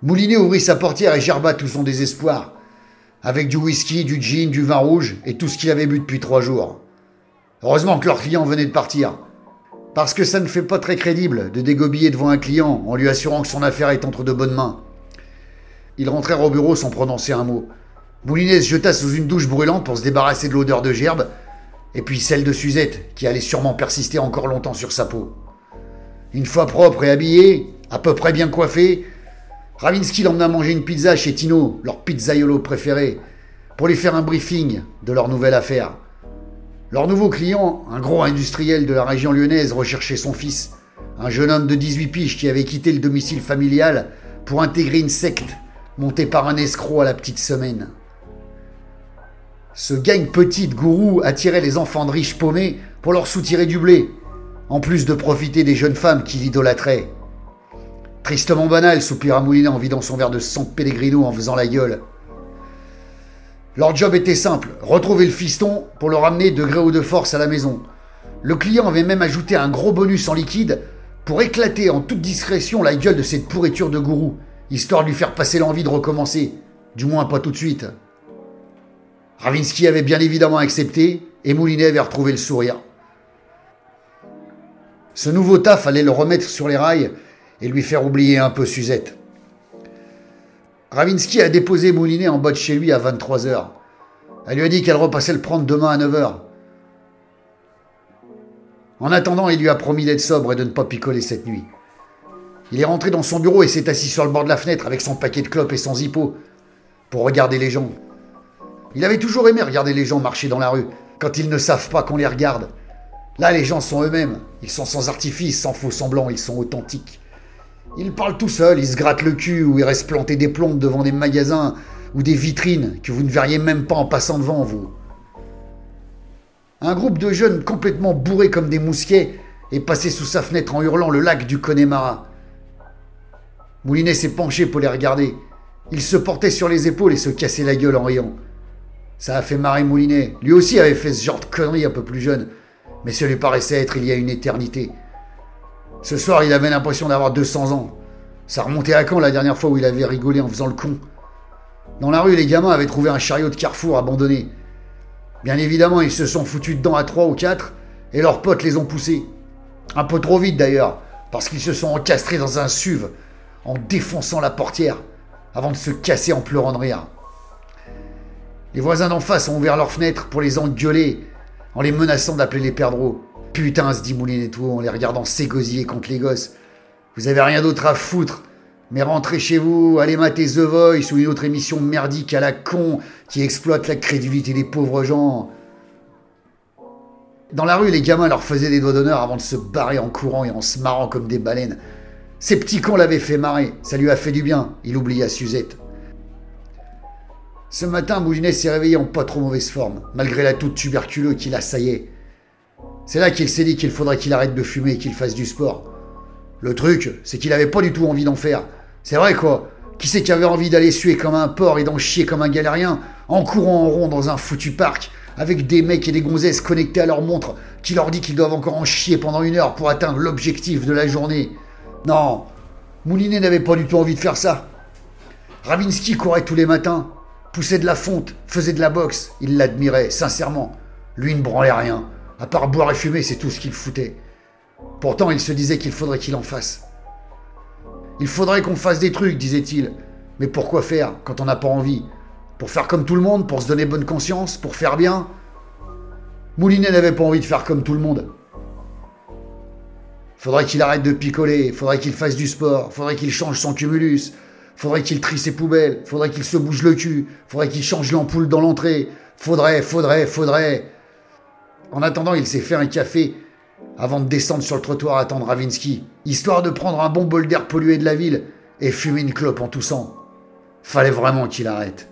Moulinet ouvrit sa portière et gerba tout son désespoir, avec du whisky, du gin, du vin rouge et tout ce qu'il avait bu depuis trois jours. Heureusement que leur client venait de partir, parce que ça ne fait pas très crédible de dégobiller devant un client en lui assurant que son affaire est entre de bonnes mains. Ils rentrèrent au bureau sans prononcer un mot. Moulinet se jeta sous une douche brûlante pour se débarrasser de l'odeur de gerbe, et puis celle de Suzette, qui allait sûrement persister encore longtemps sur sa peau. Une fois propre et habillé, à peu près bien coiffé, Ravinsky l'emmena manger une pizza chez Tino, leur pizzaiolo préféré, pour lui faire un briefing de leur nouvelle affaire. Leur nouveau client, un gros industriel de la région lyonnaise, recherchait son fils, un jeune homme de 18 piges qui avait quitté le domicile familial pour intégrer une secte montée par un escroc à la petite semaine. Ce gagne petite gourou attirait les enfants de riches paumés pour leur soutirer du blé, en plus de profiter des jeunes femmes qui l'idolâtraient. Tristement banal, soupira Moulinet en vidant son verre de sang Pellegrino en faisant la gueule. Leur job était simple, retrouver le fiston pour le ramener de gré ou de force à la maison. Le client avait même ajouté un gros bonus en liquide pour éclater en toute discrétion la gueule de cette pourriture de gourou, histoire de lui faire passer l'envie de recommencer. Du moins pas tout de suite. Ravinsky avait bien évidemment accepté et Moulinet avait retrouvé le sourire. Ce nouveau taf allait le remettre sur les rails et lui faire oublier un peu Suzette. Ravinsky a déposé Moulinet en bas de chez lui à 23h. Elle lui a dit qu'elle repassait le prendre demain à 9h. En attendant, il lui a promis d'être sobre et de ne pas picoler cette nuit. Il est rentré dans son bureau et s'est assis sur le bord de la fenêtre avec son paquet de clopes et son zippo pour regarder les gens. Il avait toujours aimé regarder les gens marcher dans la rue quand ils ne savent pas qu'on les regarde. Là, les gens sont eux-mêmes. Ils sont sans artifice, sans faux semblants, ils sont authentiques. Ils parlent tout seuls, ils se grattent le cul ou ils restent plantés des plombes devant des magasins ou des vitrines que vous ne verriez même pas en passant devant vous. Un groupe de jeunes complètement bourrés comme des mousquets est passé sous sa fenêtre en hurlant le lac du Connemara. Moulinet s'est penché pour les regarder. Il se portait sur les épaules et se cassait la gueule en riant. Ça a fait marrer Moulinet. Lui aussi avait fait ce genre de conneries un peu plus jeune, mais ça lui paraissait être il y a une éternité. Ce soir, il avait l'impression d'avoir 200 ans. Ça remontait à quand la dernière fois où il avait rigolé en faisant le con? Dans la rue, les gamins avaient trouvé un chariot de carrefour abandonné. Bien évidemment, ils se sont foutus dedans à trois ou quatre, et leurs potes les ont poussés. Un peu trop vite d'ailleurs, parce qu'ils se sont encastrés dans un SUV, en défonçant la portière, avant de se casser en pleurant de rire. Les voisins d'en face ont ouvert leurs fenêtres pour les engueuler, en les menaçant d'appeler les perdreaux. Putain, se dit tout en les regardant s'égosiller contre les gosses. Vous avez rien d'autre à foutre. Mais rentrez chez vous, allez mater The Voice ou une autre émission merdique à la con qui exploite la crédulité des pauvres gens. Dans la rue, les gamins leur faisaient des doigts d'honneur avant de se barrer en courant et en se marrant comme des baleines. Ces petits cons l'avaient fait marrer, ça lui a fait du bien, il oublia Suzette. Ce matin, Moulinet s'est réveillé en pas trop mauvaise forme, malgré la toute tuberculeux qui l'assaillait. C'est là qu'il s'est dit qu'il faudrait qu'il arrête de fumer et qu'il fasse du sport. Le truc, c'est qu'il avait pas du tout envie d'en faire. C'est vrai quoi. Qui c'est qui avait envie d'aller suer comme un porc et d'en chier comme un galérien en courant en rond dans un foutu parc avec des mecs et des gonzesses connectés à leur montre qui leur dit qu'ils doivent encore en chier pendant une heure pour atteindre l'objectif de la journée? Non, Moulinet n'avait pas du tout envie de faire ça. Ravinsky courait tous les matins, poussait de la fonte, faisait de la boxe. Il l'admirait, sincèrement. Lui ne branlait rien. À part boire et fumer, c'est tout ce qu'il foutait. Pourtant, il se disait qu'il faudrait qu'il en fasse. Il faudrait qu'on fasse des trucs, disait-il. Mais pourquoi faire quand on n'a pas envie? Pour faire comme tout le monde Pour se donner bonne conscience Pour faire bien? Moulinet n'avait pas envie de faire comme tout le monde. Faudrait qu'il arrête de picoler, faudrait qu'il fasse du sport, faudrait qu'il change son cumulus, faudrait qu'il trie ses poubelles, faudrait qu'il se bouge le cul, faudrait qu'il change l'ampoule dans l'entrée, faudrait, faudrait, faudrait. En attendant, il s'est fait un café avant de descendre sur le trottoir à attendre Ravinsky, histoire de prendre un bon bol d'air pollué de la ville et fumer une clope en toussant. Fallait vraiment qu'il arrête.